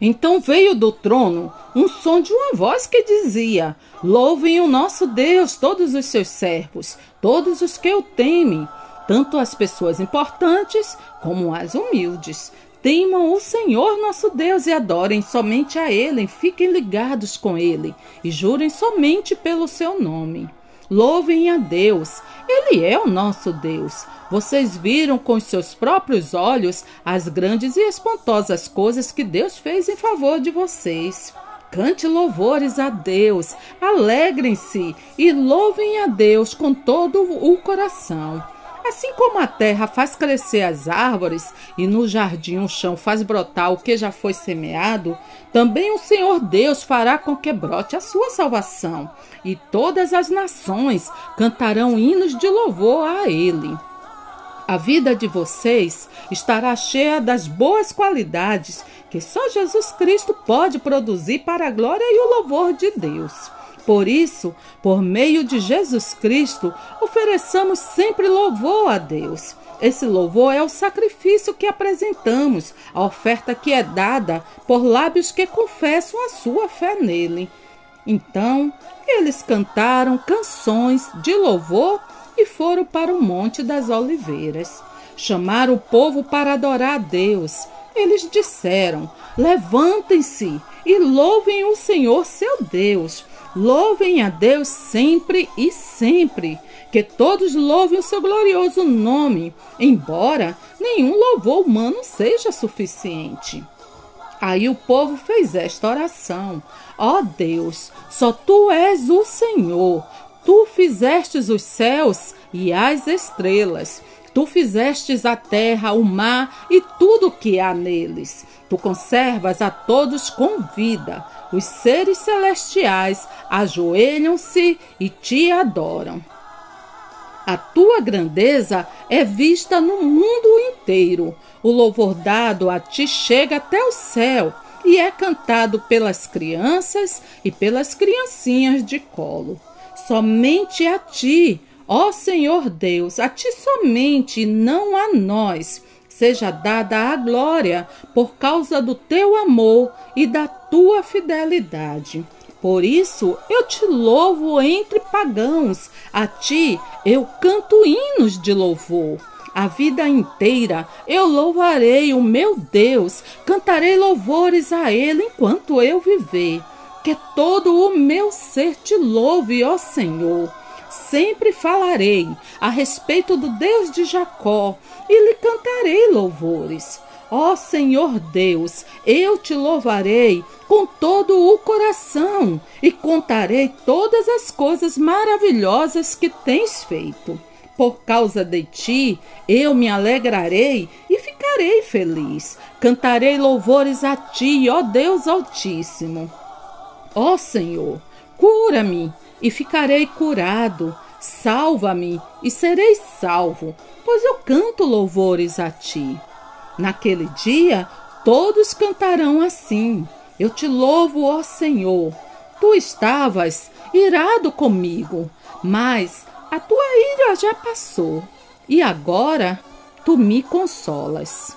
Então veio do trono um som de uma voz que dizia: Louvem o nosso Deus, todos os seus servos, todos os que o temem, tanto as pessoas importantes como as humildes. Temam o Senhor nosso Deus e adorem somente a Ele, fiquem ligados com Ele e jurem somente pelo seu nome. Louvem a Deus, Ele é o nosso Deus. Vocês viram com seus próprios olhos as grandes e espantosas coisas que Deus fez em favor de vocês. Cante louvores a Deus, alegrem-se e louvem a Deus com todo o coração. Assim como a terra faz crescer as árvores e no jardim o chão faz brotar o que já foi semeado, também o Senhor Deus fará com que brote a sua salvação, e todas as nações cantarão hinos de louvor a Ele. A vida de vocês estará cheia das boas qualidades que só Jesus Cristo pode produzir para a glória e o louvor de Deus. Por isso, por meio de Jesus Cristo, ofereçamos sempre louvor a Deus. Esse louvor é o sacrifício que apresentamos, a oferta que é dada por lábios que confessam a sua fé nele. Então, eles cantaram canções de louvor e foram para o Monte das Oliveiras. Chamaram o povo para adorar a Deus. Eles disseram: Levantem-se e louvem o Senhor seu Deus Louvem a Deus sempre e sempre. Que todos louvem o seu glorioso nome, embora nenhum louvor humano seja suficiente. Aí o povo fez esta oração: Ó oh Deus, só tu és o Senhor. Tu fizestes os céus e as estrelas. Tu fizestes a terra, o mar e tudo o que há neles. Tu conservas a todos com vida. Os seres celestiais ajoelham-se e te adoram. A tua grandeza é vista no mundo inteiro. O louvor dado a ti chega até o céu e é cantado pelas crianças e pelas criancinhas de colo. Somente a ti Ó Senhor Deus, a ti somente, não a nós, seja dada a glória por causa do teu amor e da tua fidelidade. Por isso eu te louvo entre pagãos, a ti eu canto hinos de louvor. A vida inteira eu louvarei o meu Deus, cantarei louvores a Ele enquanto eu viver. Que todo o meu ser te louve, ó Senhor sempre falarei a respeito do Deus de Jacó e lhe cantarei louvores. Ó Senhor Deus, eu te louvarei com todo o coração e contarei todas as coisas maravilhosas que tens feito. Por causa de ti, eu me alegrarei e ficarei feliz. Cantarei louvores a ti, ó Deus Altíssimo. Ó Senhor, cura-me e ficarei curado. Salva-me e serei salvo, pois eu canto louvores a ti. Naquele dia todos cantarão assim: Eu te louvo, ó Senhor. Tu estavas irado comigo, mas a tua ira já passou, e agora tu me consolas.